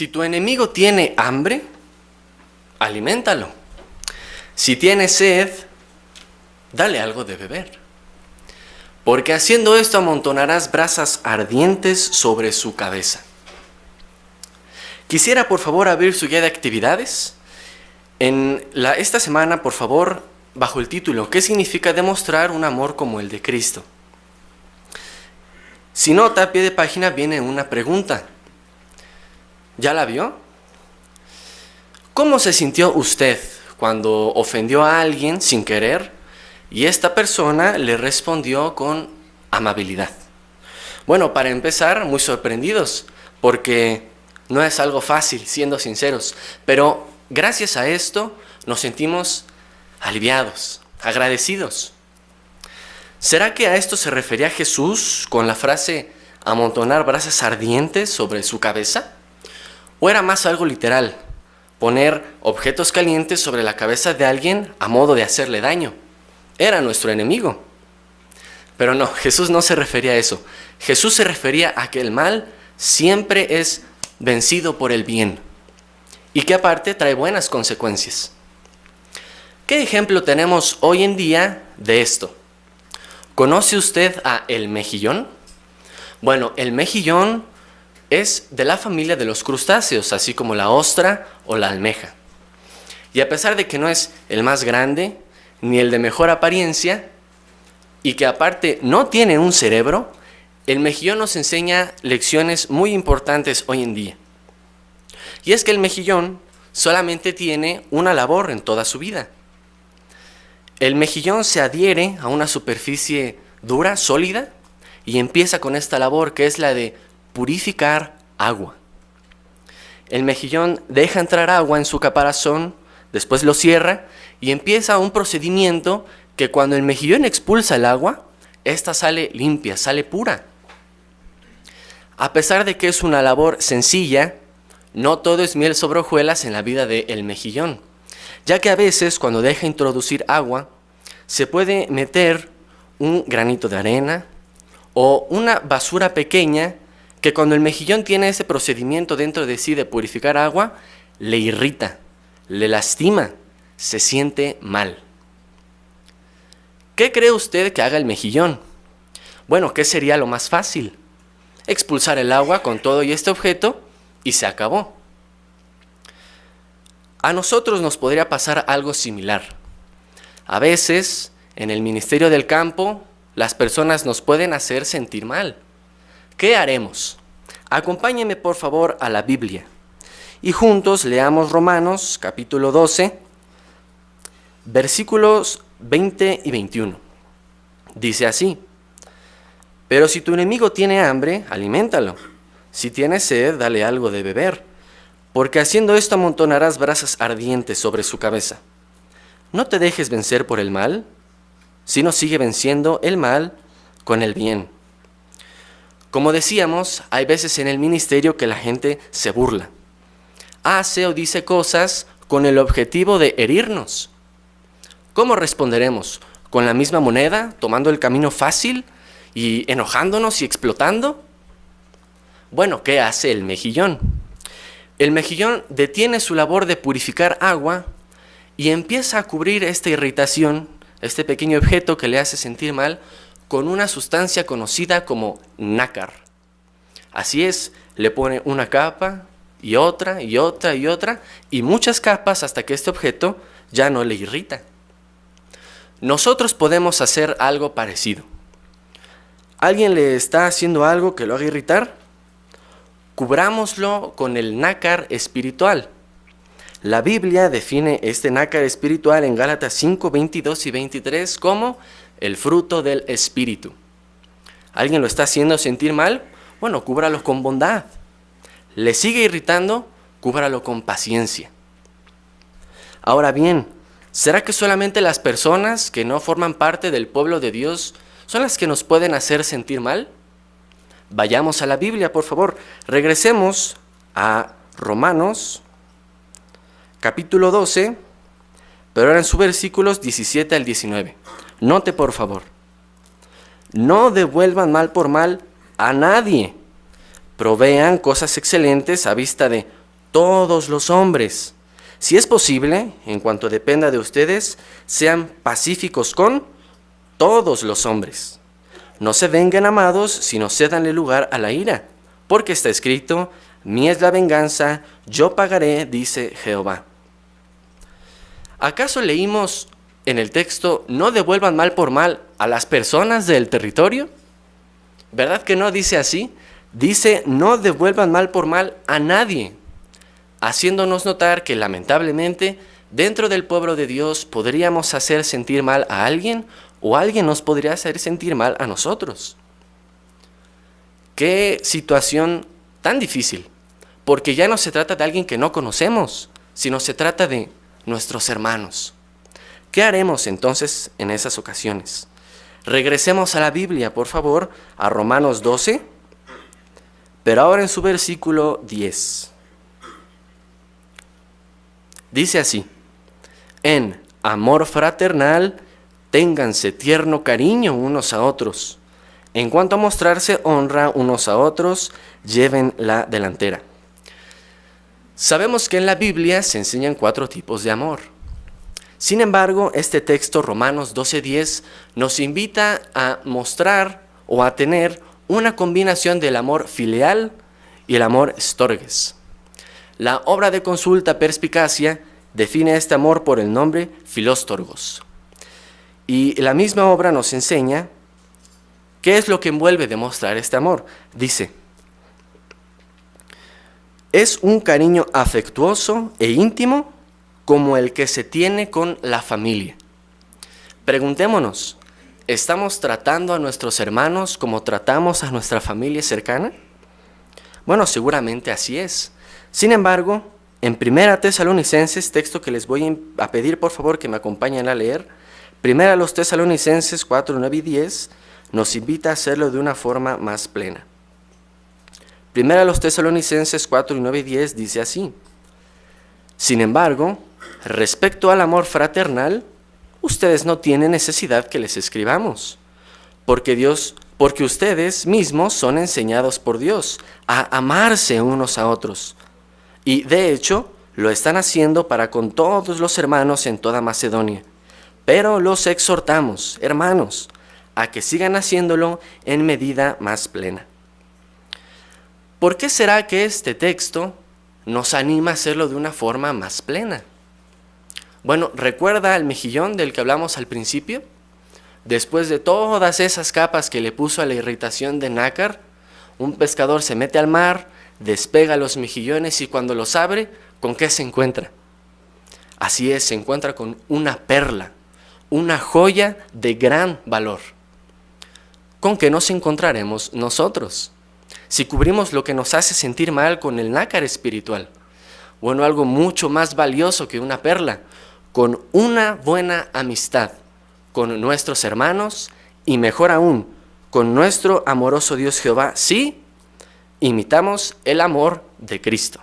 Si tu enemigo tiene hambre, aliméntalo. Si tiene sed, dale algo de beber. Porque haciendo esto amontonarás brasas ardientes sobre su cabeza. Quisiera por favor abrir su guía de actividades. En la, esta semana, por favor, bajo el título, ¿qué significa demostrar un amor como el de Cristo? Si nota, a pie de página viene una pregunta. ¿Ya la vio? ¿Cómo se sintió usted cuando ofendió a alguien sin querer y esta persona le respondió con amabilidad? Bueno, para empezar, muy sorprendidos, porque no es algo fácil, siendo sinceros, pero gracias a esto nos sentimos aliviados, agradecidos. ¿Será que a esto se refería Jesús con la frase amontonar brasas ardientes sobre su cabeza? ¿O era más algo literal, poner objetos calientes sobre la cabeza de alguien a modo de hacerle daño? Era nuestro enemigo. Pero no, Jesús no se refería a eso. Jesús se refería a que el mal siempre es vencido por el bien y que aparte trae buenas consecuencias. ¿Qué ejemplo tenemos hoy en día de esto? ¿Conoce usted a el mejillón? Bueno, el mejillón es de la familia de los crustáceos, así como la ostra o la almeja. Y a pesar de que no es el más grande, ni el de mejor apariencia, y que aparte no tiene un cerebro, el mejillón nos enseña lecciones muy importantes hoy en día. Y es que el mejillón solamente tiene una labor en toda su vida. El mejillón se adhiere a una superficie dura, sólida, y empieza con esta labor que es la de purificar agua. El mejillón deja entrar agua en su caparazón, después lo cierra y empieza un procedimiento que cuando el mejillón expulsa el agua, esta sale limpia, sale pura. A pesar de que es una labor sencilla, no todo es miel sobre hojuelas en la vida del mejillón, ya que a veces cuando deja introducir agua, se puede meter un granito de arena o una basura pequeña que cuando el mejillón tiene ese procedimiento dentro de sí de purificar agua, le irrita, le lastima, se siente mal. ¿Qué cree usted que haga el mejillón? Bueno, ¿qué sería lo más fácil? Expulsar el agua con todo y este objeto y se acabó. A nosotros nos podría pasar algo similar. A veces, en el Ministerio del Campo, las personas nos pueden hacer sentir mal. ¿Qué haremos? Acompáñenme por favor a la Biblia y juntos leamos Romanos capítulo 12, versículos 20 y 21. Dice así, pero si tu enemigo tiene hambre, aliméntalo. Si tiene sed, dale algo de beber, porque haciendo esto amontonarás brasas ardientes sobre su cabeza. No te dejes vencer por el mal, sino sigue venciendo el mal con el bien. Como decíamos, hay veces en el ministerio que la gente se burla. Hace o dice cosas con el objetivo de herirnos. ¿Cómo responderemos? ¿Con la misma moneda, tomando el camino fácil y enojándonos y explotando? Bueno, ¿qué hace el mejillón? El mejillón detiene su labor de purificar agua y empieza a cubrir esta irritación, este pequeño objeto que le hace sentir mal, con una sustancia conocida como nácar. Así es, le pone una capa y otra y otra y otra y muchas capas hasta que este objeto ya no le irrita. Nosotros podemos hacer algo parecido. ¿Alguien le está haciendo algo que lo haga irritar? Cubrámoslo con el nácar espiritual. La Biblia define este nácar espiritual en Gálatas 5, 22 y 23 como el fruto del Espíritu. ¿Alguien lo está haciendo sentir mal? Bueno, cúbralo con bondad. ¿Le sigue irritando? Cúbralo con paciencia. Ahora bien, ¿será que solamente las personas que no forman parte del pueblo de Dios son las que nos pueden hacer sentir mal? Vayamos a la Biblia, por favor. Regresemos a Romanos, capítulo 12, pero ahora en sus versículos 17 al 19. Note por favor, no devuelvan mal por mal a nadie. Provean cosas excelentes a vista de todos los hombres. Si es posible, en cuanto dependa de ustedes, sean pacíficos con todos los hombres. No se vengan amados, sino cedanle lugar a la ira, porque está escrito, mi es la venganza, yo pagaré, dice Jehová. ¿Acaso leímos en el texto, no devuelvan mal por mal a las personas del territorio? ¿Verdad que no dice así? Dice, no devuelvan mal por mal a nadie, haciéndonos notar que lamentablemente dentro del pueblo de Dios podríamos hacer sentir mal a alguien o alguien nos podría hacer sentir mal a nosotros. Qué situación tan difícil, porque ya no se trata de alguien que no conocemos, sino se trata de nuestros hermanos. ¿Qué haremos entonces en esas ocasiones? Regresemos a la Biblia, por favor, a Romanos 12, pero ahora en su versículo 10. Dice así, en amor fraternal, ténganse tierno cariño unos a otros. En cuanto a mostrarse honra unos a otros, lleven la delantera. Sabemos que en la Biblia se enseñan cuatro tipos de amor. Sin embargo, este texto, Romanos 12:10, nos invita a mostrar o a tener una combinación del amor filial y el amor storges. La obra de consulta Perspicacia define este amor por el nombre Filóstorgos. Y la misma obra nos enseña qué es lo que envuelve demostrar este amor. Dice, es un cariño afectuoso e íntimo como el que se tiene con la familia. Preguntémonos, ¿estamos tratando a nuestros hermanos como tratamos a nuestra familia cercana? Bueno, seguramente así es. Sin embargo, en Primera Tesalonicenses, texto que les voy a pedir por favor que me acompañen a leer, Primera los Tesalonicenses 4, 9 y 10 nos invita a hacerlo de una forma más plena. Primera los Tesalonicenses 4 y 9 y 10 dice así, Sin embargo, respecto al amor fraternal, ustedes no tienen necesidad que les escribamos, porque Dios, porque ustedes mismos son enseñados por Dios a amarse unos a otros y de hecho, lo están haciendo para con todos los hermanos en toda Macedonia. Pero los exhortamos, hermanos, a que sigan haciéndolo en medida más plena. ¿Por qué será que este texto nos anima a hacerlo de una forma más plena? Bueno, ¿recuerda el mejillón del que hablamos al principio? Después de todas esas capas que le puso a la irritación de nácar, un pescador se mete al mar, despega los mejillones y cuando los abre, ¿con qué se encuentra? Así es, se encuentra con una perla, una joya de gran valor. ¿Con qué nos encontraremos nosotros? Si cubrimos lo que nos hace sentir mal con el nácar espiritual, bueno, algo mucho más valioso que una perla, con una buena amistad con nuestros hermanos y mejor aún, con nuestro amoroso Dios Jehová, sí imitamos el amor de Cristo.